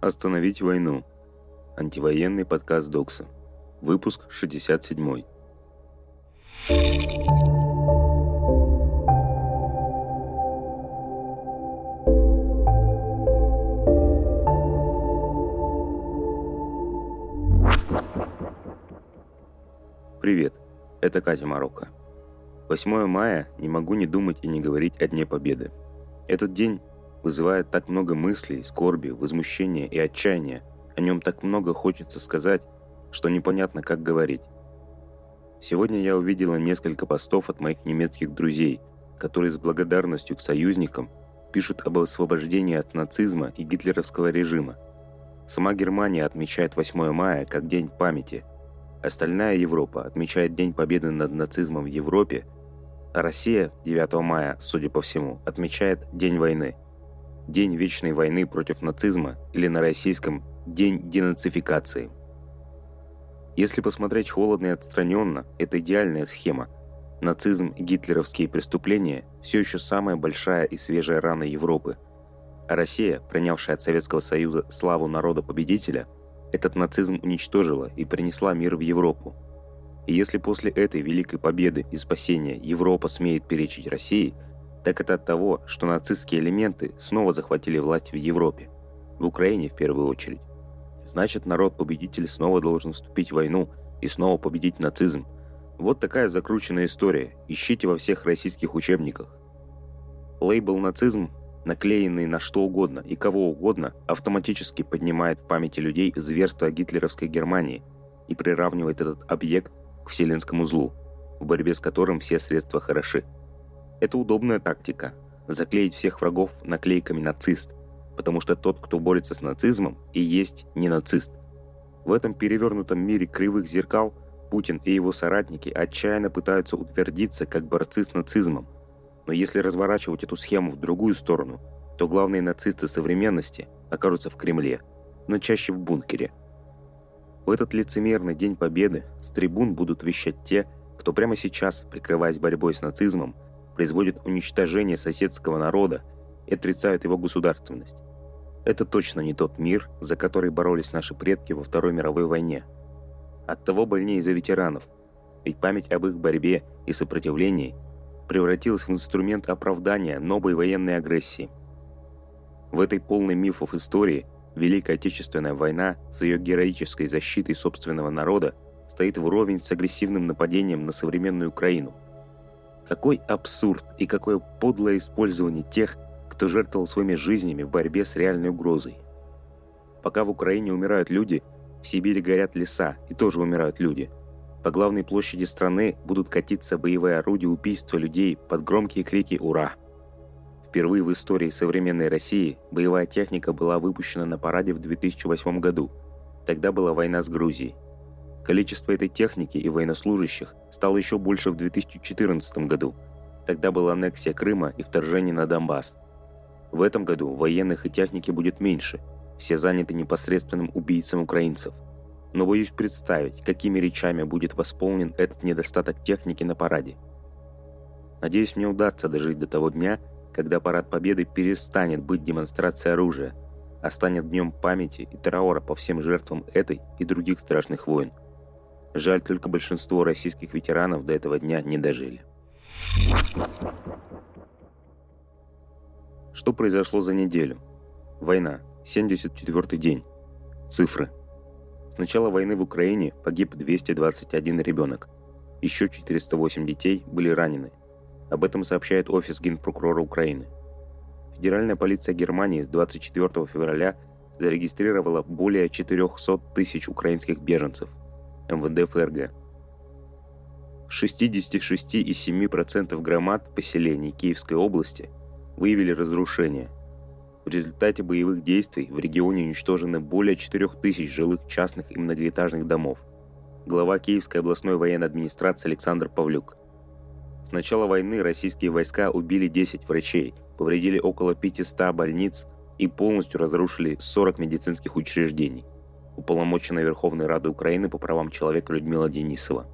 Остановить войну. Антивоенный подкаст Докса. Выпуск 67. Привет, это Катя Марокко. 8 мая не могу не думать и не говорить о Дне Победы. Этот день вызывает так много мыслей, скорби, возмущения и отчаяния. О нем так много хочется сказать, что непонятно, как говорить. Сегодня я увидела несколько постов от моих немецких друзей, которые с благодарностью к союзникам пишут об освобождении от нацизма и гитлеровского режима. Сама Германия отмечает 8 мая как День памяти. Остальная Европа отмечает День победы над нацизмом в Европе, а Россия 9 мая, судя по всему, отмечает День войны – День вечной войны против нацизма или на российском День денацификации. Если посмотреть холодно и отстраненно, это идеальная схема. Нацизм и гитлеровские преступления все еще самая большая и свежая рана Европы. А Россия, принявшая от Советского Союза славу народа-победителя, этот нацизм уничтожила и принесла мир в Европу. И если после этой великой победы и спасения Европа смеет перечить России – так это от того, что нацистские элементы снова захватили власть в Европе, в Украине в первую очередь. Значит, народ-победитель снова должен вступить в войну и снова победить нацизм. Вот такая закрученная история. Ищите во всех российских учебниках. Лейбл «нацизм», наклеенный на что угодно и кого угодно, автоматически поднимает в памяти людей зверство гитлеровской Германии и приравнивает этот объект к вселенскому злу, в борьбе с которым все средства хороши. Это удобная тактика – заклеить всех врагов наклейками «нацист», потому что тот, кто борется с нацизмом, и есть не нацист. В этом перевернутом мире кривых зеркал Путин и его соратники отчаянно пытаются утвердиться как борцы с нацизмом. Но если разворачивать эту схему в другую сторону, то главные нацисты современности окажутся в Кремле, но чаще в бункере. В этот лицемерный День Победы с трибун будут вещать те, кто прямо сейчас, прикрываясь борьбой с нацизмом, производят уничтожение соседского народа и отрицают его государственность. Это точно не тот мир, за который боролись наши предки во Второй мировой войне. Оттого больнее за ветеранов, ведь память об их борьбе и сопротивлении превратилась в инструмент оправдания новой военной агрессии. В этой полной мифов истории Великая Отечественная война с ее героической защитой собственного народа стоит вровень с агрессивным нападением на современную Украину – какой абсурд и какое подлое использование тех, кто жертвовал своими жизнями в борьбе с реальной угрозой. Пока в Украине умирают люди, в Сибири горят леса и тоже умирают люди. По главной площади страны будут катиться боевые орудия убийства людей под громкие крики «Ура!». Впервые в истории современной России боевая техника была выпущена на параде в 2008 году. Тогда была война с Грузией. Количество этой техники и военнослужащих стало еще больше в 2014 году. Тогда была аннексия Крыма и вторжение на Донбасс. В этом году военных и техники будет меньше. Все заняты непосредственным убийцем украинцев. Но боюсь представить, какими речами будет восполнен этот недостаток техники на параде. Надеюсь, мне удастся дожить до того дня, когда Парад Победы перестанет быть демонстрацией оружия, а станет днем памяти и траура по всем жертвам этой и других страшных войн. Жаль, только большинство российских ветеранов до этого дня не дожили. Что произошло за неделю? Война. 74-й день. Цифры. С начала войны в Украине погиб 221 ребенок. Еще 408 детей были ранены. Об этом сообщает Офис Генпрокурора Украины. Федеральная полиция Германии с 24 февраля зарегистрировала более 400 тысяч украинских беженцев – МВД ФРГ. В 66,7% громад поселений Киевской области выявили разрушения. В результате боевых действий в регионе уничтожены более 4000 жилых частных и многоэтажных домов. Глава Киевской областной военной администрации Александр Павлюк. С начала войны российские войска убили 10 врачей, повредили около 500 больниц и полностью разрушили 40 медицинских учреждений уполномоченная Верховной Рады Украины по правам человека Людмила Денисова.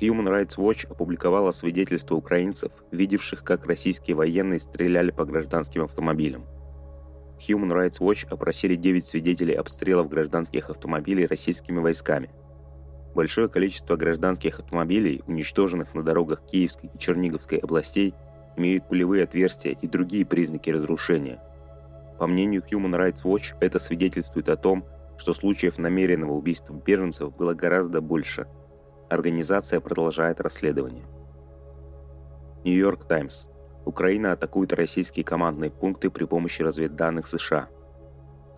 Human Rights Watch опубликовала свидетельства украинцев, видевших, как российские военные стреляли по гражданским автомобилям. Human Rights Watch опросили 9 свидетелей обстрелов гражданских автомобилей российскими войсками. Большое количество гражданских автомобилей, уничтоженных на дорогах Киевской и Черниговской областей, имеют пулевые отверстия и другие признаки разрушения. По мнению Human Rights Watch, это свидетельствует о том, что случаев намеренного убийства беженцев было гораздо больше. Организация продолжает расследование. Нью-Йорк Таймс. Украина атакует российские командные пункты при помощи разведданных США.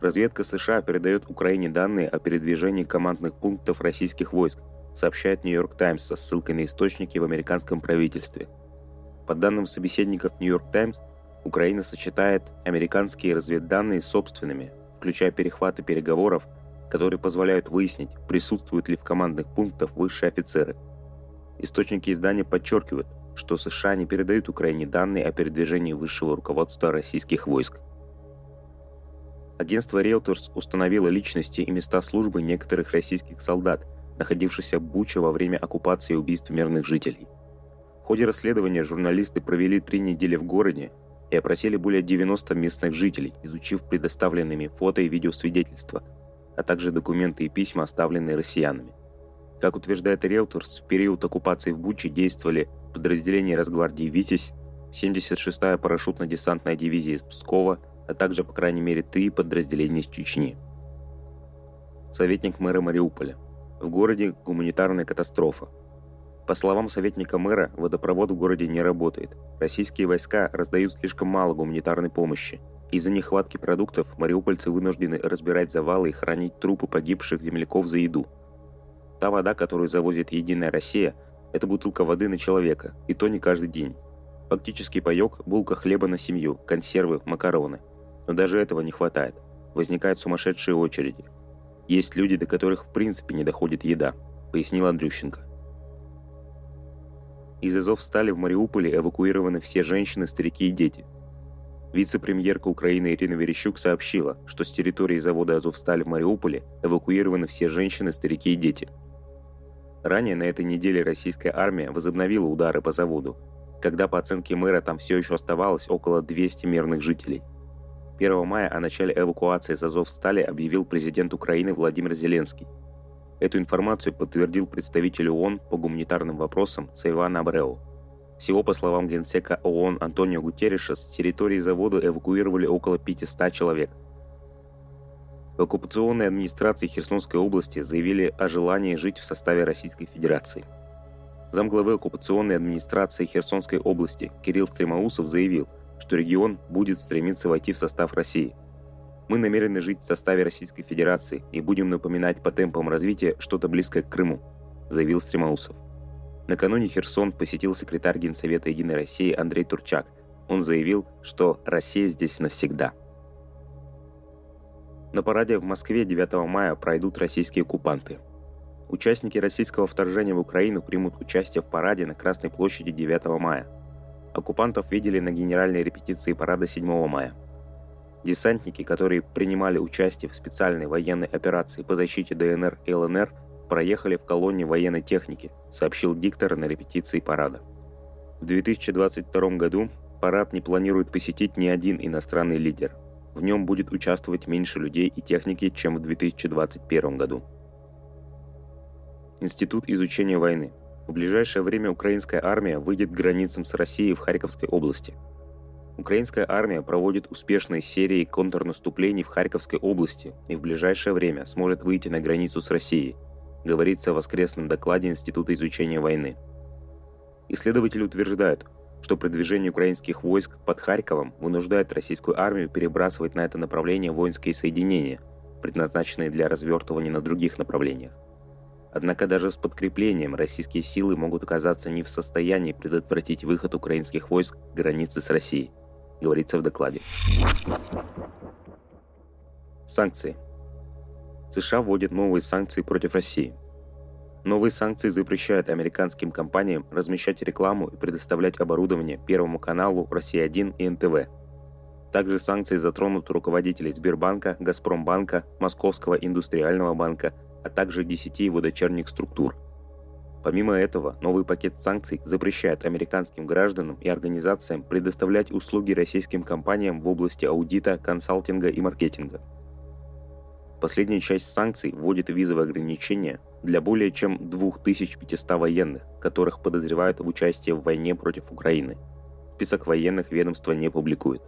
Разведка США передает Украине данные о передвижении командных пунктов российских войск, сообщает Нью-Йорк Таймс со ссылкой на источники в американском правительстве. По данным собеседников Нью-Йорк Таймс, Украина сочетает американские разведданные с собственными, включая перехваты переговоров, которые позволяют выяснить, присутствуют ли в командных пунктах высшие офицеры. Источники издания подчеркивают, что США не передают Украине данные о передвижении высшего руководства российских войск. Агентство Reuters установило личности и места службы некоторых российских солдат, находившихся в Буче во время оккупации и убийств мирных жителей. В ходе расследования журналисты провели три недели в городе и опросили более 90 местных жителей, изучив предоставленными фото и видеосвидетельства, а также документы и письма, оставленные россиянами. Как утверждает Reuters, в период оккупации в Буче действовали подразделения Росгвардии «Витязь», 76-я парашютно-десантная дивизия из Пскова, а также, по крайней мере, три подразделения из Чечни. Советник мэра Мариуполя. В городе гуманитарная катастрофа. По словам советника мэра, водопровод в городе не работает. Российские войска раздают слишком мало гуманитарной помощи. Из-за нехватки продуктов мариупольцы вынуждены разбирать завалы и хранить трупы погибших земляков за еду. Та вода, которую завозит Единая Россия, это бутылка воды на человека, и то не каждый день. Фактически паёк, булка хлеба на семью, консервы, макароны. Но даже этого не хватает. Возникают сумасшедшие очереди. Есть люди, до которых в принципе не доходит еда, пояснил Андрющенко. Из Азов стали в Мариуполе эвакуированы все женщины, старики и дети. Вице-премьерка Украины Ирина Верещук сообщила, что с территории завода «Азовсталь» в Мариуполе эвакуированы все женщины, старики и дети – Ранее на этой неделе российская армия возобновила удары по заводу, когда по оценке мэра там все еще оставалось около 200 мирных жителей. 1 мая о начале эвакуации с Азовстали объявил президент Украины Владимир Зеленский. Эту информацию подтвердил представитель ООН по гуманитарным вопросам Сайван Абрео. Всего, по словам генсека ООН Антонио Гутерриша, с территории завода эвакуировали около 500 человек – в оккупационной администрации Херсонской области заявили о желании жить в составе Российской Федерации. Замглавы оккупационной администрации Херсонской области Кирилл Стремоусов заявил, что регион будет стремиться войти в состав России. Мы намерены жить в составе Российской Федерации и будем напоминать по темпам развития что-то близкое к Крыму, заявил Стремоусов. Накануне Херсон посетил секретарь Генсовета Единой России Андрей Турчак. Он заявил, что Россия здесь навсегда – на параде в Москве 9 мая пройдут российские оккупанты. Участники российского вторжения в Украину примут участие в параде на Красной площади 9 мая. Оккупантов видели на генеральной репетиции парада 7 мая. Десантники, которые принимали участие в специальной военной операции по защите ДНР и ЛНР, проехали в колонне военной техники, сообщил диктор на репетиции парада. В 2022 году парад не планирует посетить ни один иностранный лидер – в нем будет участвовать меньше людей и техники, чем в 2021 году. Институт изучения войны. В ближайшее время украинская армия выйдет к границам с Россией в Харьковской области. Украинская армия проводит успешные серии контрнаступлений в Харьковской области и в ближайшее время сможет выйти на границу с Россией, говорится в воскресном докладе Института изучения войны. Исследователи утверждают, что продвижение украинских войск под Харьковом вынуждает российскую армию перебрасывать на это направление воинские соединения, предназначенные для развертывания на других направлениях. Однако даже с подкреплением российские силы могут оказаться не в состоянии предотвратить выход украинских войск к границе с Россией, говорится в докладе. Санкции. США вводят новые санкции против России – Новые санкции запрещают американским компаниям размещать рекламу и предоставлять оборудование Первому каналу, Россия-1 и НТВ. Также санкции затронут руководителей Сбербанка, Газпромбанка, Московского индустриального банка, а также 10 его дочерних структур. Помимо этого, новый пакет санкций запрещает американским гражданам и организациям предоставлять услуги российским компаниям в области аудита, консалтинга и маркетинга. Последняя часть санкций вводит визовые ограничения для более чем 2500 военных, которых подозревают в участии в войне против Украины. Список военных ведомства не публикует.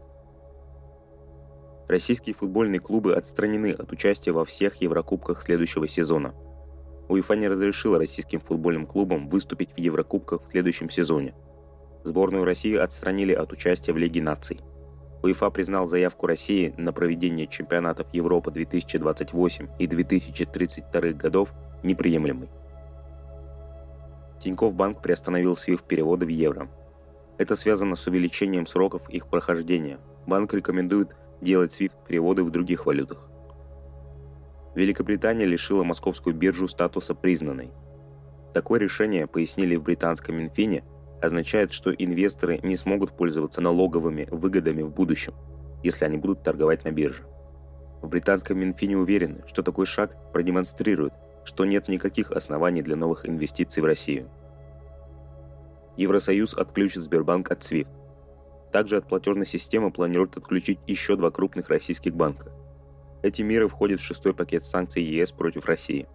Российские футбольные клубы отстранены от участия во всех Еврокубках следующего сезона – УЕФА не разрешила российским футбольным клубам выступить в Еврокубках в следующем сезоне. Сборную России отстранили от участия в Лиге наций. УЕФА признал заявку России на проведение чемпионатов Европы 2028 и 2032 годов неприемлемой. Тинькофф Банк приостановил SWIFT переводы в евро. Это связано с увеличением сроков их прохождения. Банк рекомендует делать SWIFT переводы в других валютах. Великобритания лишила московскую биржу статуса признанной. Такое решение, пояснили в британском Минфине, означает, что инвесторы не смогут пользоваться налоговыми выгодами в будущем, если они будут торговать на бирже. В британском Минфине уверены, что такой шаг продемонстрирует, что нет никаких оснований для новых инвестиций в Россию. Евросоюз отключит Сбербанк от SWIFT. Также от платежной системы планируют отключить еще два крупных российских банка – эти меры входят в шестой пакет санкций ЕС против России.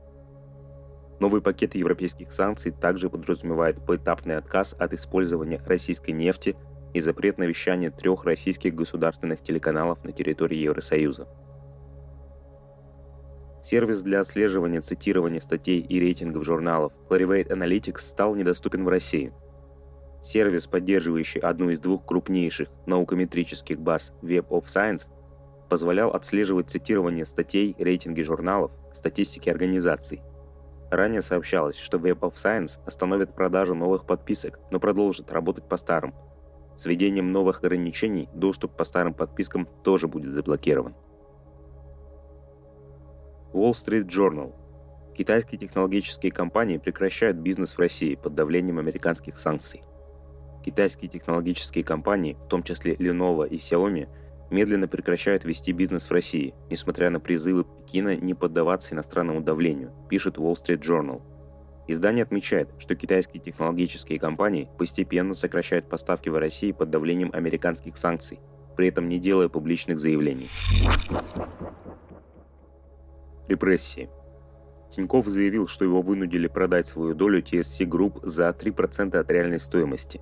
Новый пакет европейских санкций также подразумевает поэтапный отказ от использования российской нефти и запрет на вещание трех российских государственных телеканалов на территории Евросоюза. Сервис для отслеживания цитирования статей и рейтингов журналов Clarivate Analytics стал недоступен в России. Сервис, поддерживающий одну из двух крупнейших наукометрических баз Web of Science, позволял отслеживать цитирование статей, рейтинги журналов, статистики организаций. Ранее сообщалось, что Web of Science остановит продажу новых подписок, но продолжит работать по старым. С введением новых ограничений доступ по старым подпискам тоже будет заблокирован. Wall Street Journal. Китайские технологические компании прекращают бизнес в России под давлением американских санкций. Китайские технологические компании, в том числе Lenovo и Xiaomi, медленно прекращают вести бизнес в России, несмотря на призывы Пекина не поддаваться иностранному давлению, пишет Wall Street Journal. Издание отмечает, что китайские технологические компании постепенно сокращают поставки в России под давлением американских санкций, при этом не делая публичных заявлений. Репрессии. Тиньков заявил, что его вынудили продать свою долю TSC Group за 3% от реальной стоимости.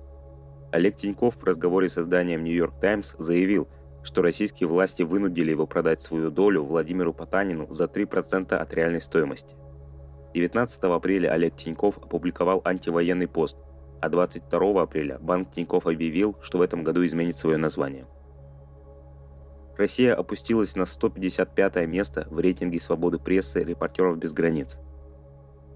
Олег Тиньков в разговоре с изданием New York Times заявил – что российские власти вынудили его продать свою долю Владимиру Потанину за 3% от реальной стоимости. 19 апреля Олег Тиньков опубликовал антивоенный пост, а 22 апреля банк Тиньков объявил, что в этом году изменит свое название. Россия опустилась на 155 место в рейтинге свободы прессы «Репортеров без границ».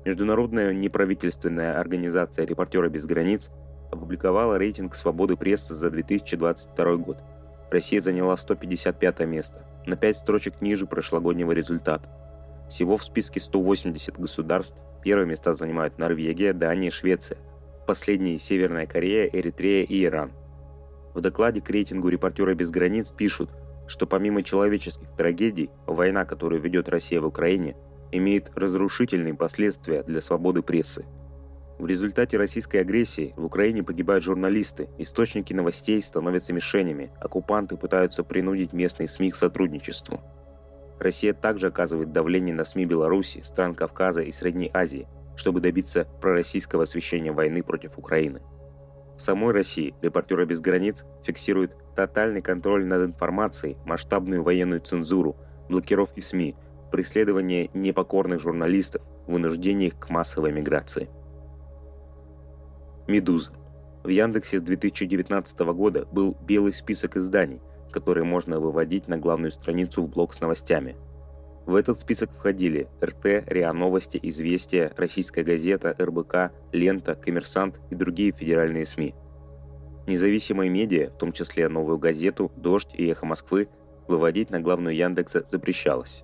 Международная неправительственная организация «Репортеры без границ» опубликовала рейтинг свободы прессы за 2022 год – Россия заняла 155 место, на 5 строчек ниже прошлогоднего результата. Всего в списке 180 государств первые места занимают Норвегия, Дания, Швеция. Последние – Северная Корея, Эритрея и Иран. В докладе к рейтингу «Репортеры без границ» пишут, что помимо человеческих трагедий, война, которую ведет Россия в Украине, имеет разрушительные последствия для свободы прессы – в результате российской агрессии в Украине погибают журналисты, источники новостей становятся мишенями, оккупанты пытаются принудить местные СМИ к сотрудничеству. Россия также оказывает давление на СМИ Беларуси, стран Кавказа и Средней Азии, чтобы добиться пророссийского освещения войны против Украины. В самой России «Репортеры без границ» фиксируют тотальный контроль над информацией, масштабную военную цензуру, блокировки СМИ, преследование непокорных журналистов, вынуждение их к массовой миграции. «Медуза». В Яндексе с 2019 года был белый список изданий, которые можно выводить на главную страницу в блог с новостями. В этот список входили РТ, РИА Новости, Известия, Российская газета, РБК, Лента, Коммерсант и другие федеральные СМИ. Независимые медиа, в том числе Новую газету, Дождь и Эхо Москвы, выводить на главную Яндекса запрещалось.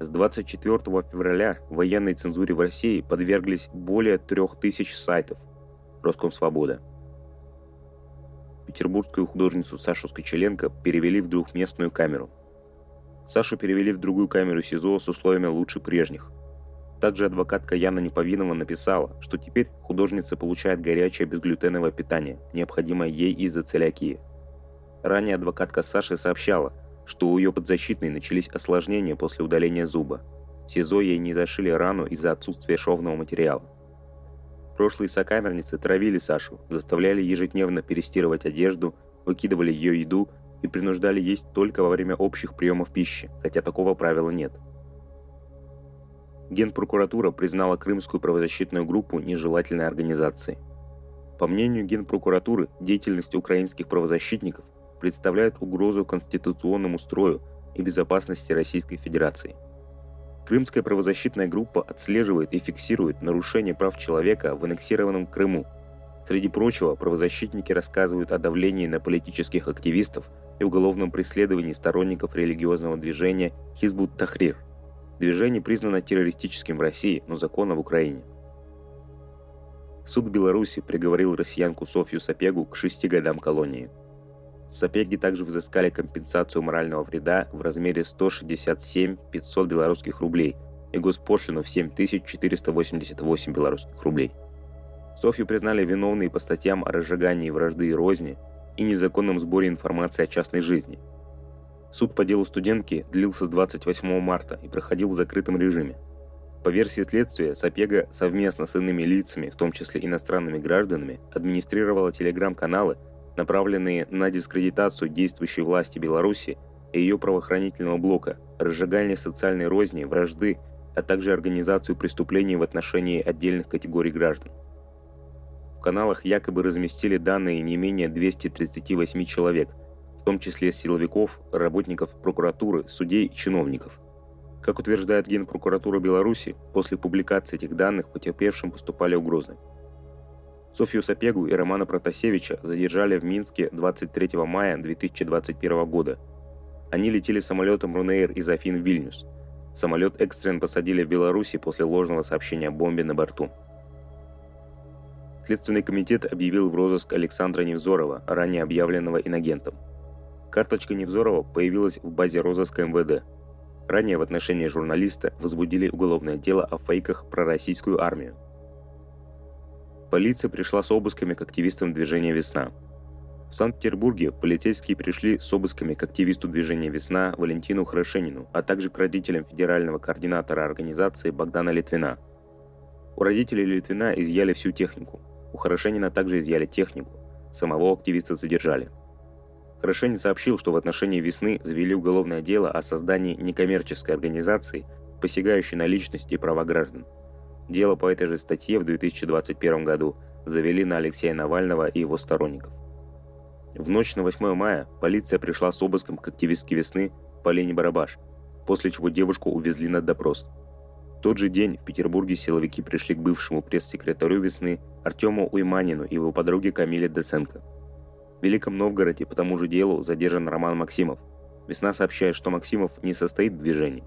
С 24 февраля военной цензуре в России подверглись более 3000 сайтов Роскомсвобода. Петербургскую художницу Сашу Скочеленко перевели в двухместную камеру. Сашу перевели в другую камеру СИЗО с условиями лучше прежних. Также адвокатка Яна Неповинова написала, что теперь художница получает горячее безглютеновое питание, необходимое ей из-за целиакии. Ранее адвокатка Саши сообщала, что у ее подзащитной начались осложнения после удаления зуба. В СИЗО ей не зашили рану из-за отсутствия шовного материала. Прошлые сокамерницы травили Сашу, заставляли ежедневно перестирывать одежду, выкидывали ее еду и принуждали есть только во время общих приемов пищи, хотя такого правила нет – Генпрокуратура признала крымскую правозащитную группу нежелательной организацией. По мнению Генпрокуратуры, деятельность украинских правозащитников представляет угрозу конституционному строю и безопасности Российской Федерации. Крымская правозащитная группа отслеживает и фиксирует нарушения прав человека в аннексированном Крыму. Среди прочего, правозащитники рассказывают о давлении на политических активистов и уголовном преследовании сторонников религиозного движения Хизбут Тахрир – Движение признано террористическим в России, но законно в Украине. Суд Беларуси приговорил россиянку Софью Сапегу к шести годам колонии. Сапеги также взыскали компенсацию морального вреда в размере 167 500 белорусских рублей и госпошлину в 7488 белорусских рублей. Софью признали виновной по статьям о разжигании вражды и розни и незаконном сборе информации о частной жизни – Суд по делу студентки длился с 28 марта и проходил в закрытом режиме. По версии следствия, Сапега совместно с иными лицами, в том числе иностранными гражданами, администрировала телеграм-каналы, направленные на дискредитацию действующей власти Беларуси и ее правоохранительного блока, разжигание социальной розни, вражды, а также организацию преступлений в отношении отдельных категорий граждан. В каналах якобы разместили данные не менее 238 человек – том числе силовиков, работников прокуратуры, судей и чиновников. Как утверждает Генпрокуратура Беларуси, после публикации этих данных потерпевшим поступали угрозы. Софью Сапегу и Романа Протасевича задержали в Минске 23 мая 2021 года. Они летели самолетом Рунейр из Афин в Вильнюс. Самолет экстренно посадили в Беларуси после ложного сообщения о бомбе на борту. Следственный комитет объявил в розыск Александра Невзорова, ранее объявленного инагентом. Карточка Невзорова появилась в базе розыска МВД. Ранее в отношении журналиста возбудили уголовное дело о фейках про российскую армию. Полиция пришла с обысками к активистам движения «Весна». В Санкт-Петербурге полицейские пришли с обысками к активисту движения «Весна» Валентину Хорошенину, а также к родителям федерального координатора организации Богдана Литвина. У родителей Литвина изъяли всю технику. У Хорошенина также изъяли технику. Самого активиста задержали. Хорошенин сообщил, что в отношении «Весны» завели уголовное дело о создании некоммерческой организации, посягающей на личность и права граждан. Дело по этой же статье в 2021 году завели на Алексея Навального и его сторонников. В ночь на 8 мая полиция пришла с обыском к активистке «Весны» Полине Барабаш, после чего девушку увезли на допрос. В тот же день в Петербурге силовики пришли к бывшему пресс-секретарю «Весны» Артему Уйманину и его подруге Камиле Десенко – в Великом Новгороде по тому же делу задержан Роман Максимов. Весна сообщает, что Максимов не состоит в движении.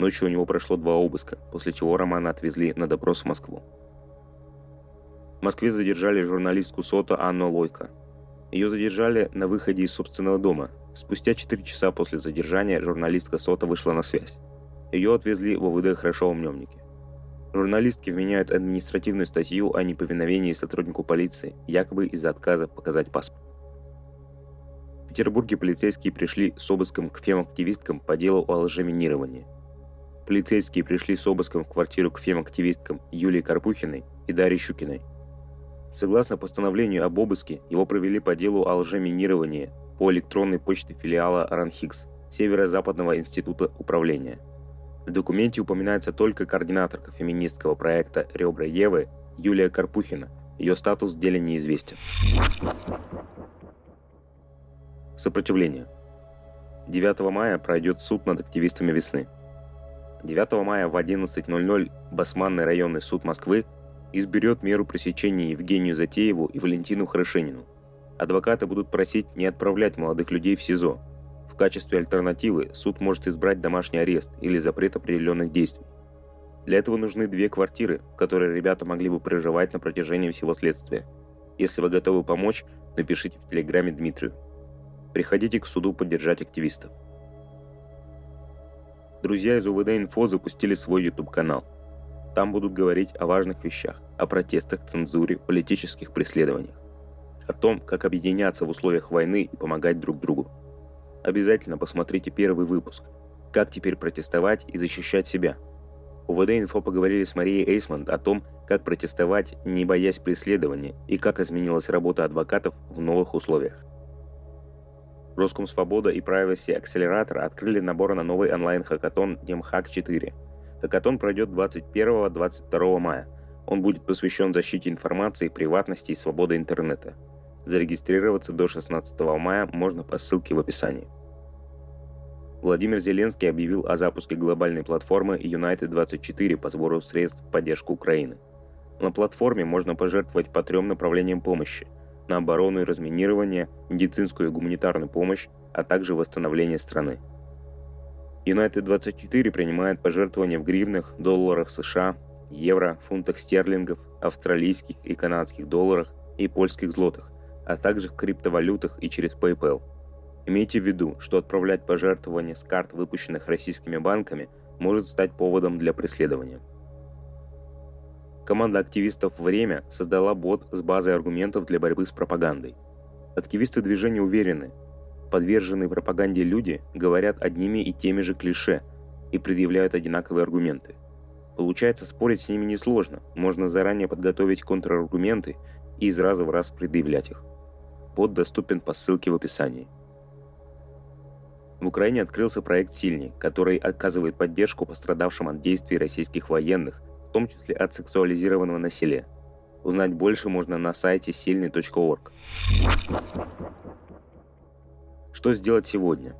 Ночью у него прошло два обыска, после чего Романа отвезли на допрос в Москву. В Москве задержали журналистку СОТа Анну Лойко. Ее задержали на выходе из собственного дома. Спустя 4 часа после задержания журналистка СОТа вышла на связь. Ее отвезли в ОВД Хорошо-Умнемники. Журналистки вменяют административную статью о неповиновении сотруднику полиции, якобы из-за отказа показать паспорт. В Петербурге полицейские пришли с обыском к фем-активисткам по делу о лжеминировании. Полицейские пришли с обыском в квартиру к фем-активисткам Юлии Карпухиной и Дарье Щукиной. Согласно постановлению об обыске, его провели по делу о лжеминировании по электронной почте филиала РАНХИКС Северо-Западного института управления. В документе упоминается только координаторка феминистского проекта «Ребра Евы» Юлия Карпухина. Ее статус в деле неизвестен. Сопротивление. 9 мая пройдет суд над активистами весны. 9 мая в 11.00 Басманный районный суд Москвы изберет меру пресечения Евгению Затееву и Валентину Хорошенину. Адвокаты будут просить не отправлять молодых людей в СИЗО. В качестве альтернативы суд может избрать домашний арест или запрет определенных действий. Для этого нужны две квартиры, в которые ребята могли бы проживать на протяжении всего следствия. Если вы готовы помочь, напишите в телеграме Дмитрию. Приходите к суду поддержать активистов. Друзья из УВД Инфо запустили свой YouTube-канал. Там будут говорить о важных вещах, о протестах, цензуре, политических преследованиях, о том, как объединяться в условиях войны и помогать друг другу. Обязательно посмотрите первый выпуск «Как теперь протестовать и защищать себя». У ВД Инфо поговорили с Марией Эйсмонт о том, как протестовать, не боясь преследования, и как изменилась работа адвокатов в новых условиях. Роскомсвобода и Privacy Accelerator открыли набор на новый онлайн-хакатон Демхак 4. Хакатон пройдет 21-22 мая. Он будет посвящен защите информации, приватности и свободы интернета. Зарегистрироваться до 16 мая можно по ссылке в описании. Владимир Зеленский объявил о запуске глобальной платформы United24 по сбору средств в поддержку Украины. На платформе можно пожертвовать по трем направлениям помощи – на оборону и разминирование, медицинскую и гуманитарную помощь, а также восстановление страны. United24 принимает пожертвования в гривнах, долларах США, евро, фунтах стерлингов, австралийских и канадских долларах и польских злотых, а также в криптовалютах и через PayPal – Имейте в виду, что отправлять пожертвования с карт, выпущенных российскими банками, может стать поводом для преследования. Команда активистов «Время» создала бот с базой аргументов для борьбы с пропагандой. Активисты движения уверены, подверженные пропаганде люди говорят одними и теми же клише и предъявляют одинаковые аргументы. Получается, спорить с ними несложно, можно заранее подготовить контраргументы и из раза в раз предъявлять их. Бот доступен по ссылке в описании. В Украине открылся проект «Сильный», который оказывает поддержку пострадавшим от действий российских военных, в том числе от сексуализированного насилия. Узнать больше можно на сайте сильный.орг. Что сделать сегодня?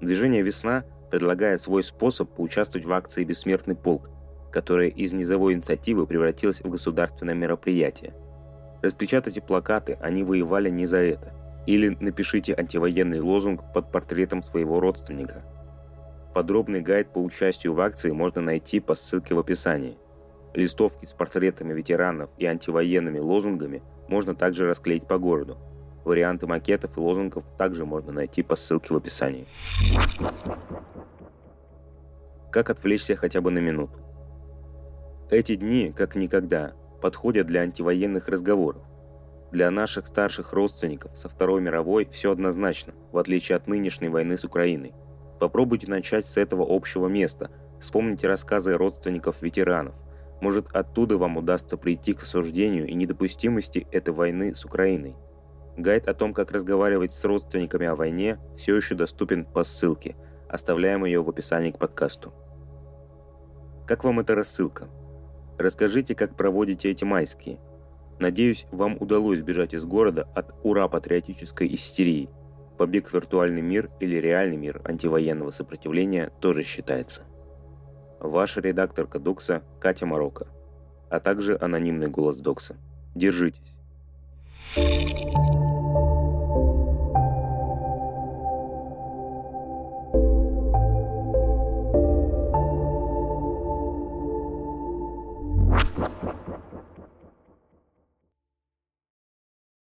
Движение «Весна» предлагает свой способ поучаствовать в акции «Бессмертный полк», которая из низовой инициативы превратилась в государственное мероприятие. Распечатайте плакаты, они воевали не за это – или напишите антивоенный лозунг под портретом своего родственника. Подробный гайд по участию в акции можно найти по ссылке в описании. Листовки с портретами ветеранов и антивоенными лозунгами можно также расклеить по городу. Варианты макетов и лозунгов также можно найти по ссылке в описании. Как отвлечься хотя бы на минуту? Эти дни, как никогда, подходят для антивоенных разговоров. Для наших старших родственников со Второй мировой все однозначно, в отличие от нынешней войны с Украиной. Попробуйте начать с этого общего места, вспомните рассказы родственников ветеранов. Может, оттуда вам удастся прийти к осуждению и недопустимости этой войны с Украиной. Гайд о том, как разговаривать с родственниками о войне, все еще доступен по ссылке. Оставляем ее в описании к подкасту. Как вам эта рассылка? Расскажите, как проводите эти майские – Надеюсь, вам удалось сбежать из города от ура-патриотической истерии. Побег в виртуальный мир или реальный мир антивоенного сопротивления тоже считается. Ваша редакторка Докса Катя Марокко, а также анонимный голос Докса. Держитесь.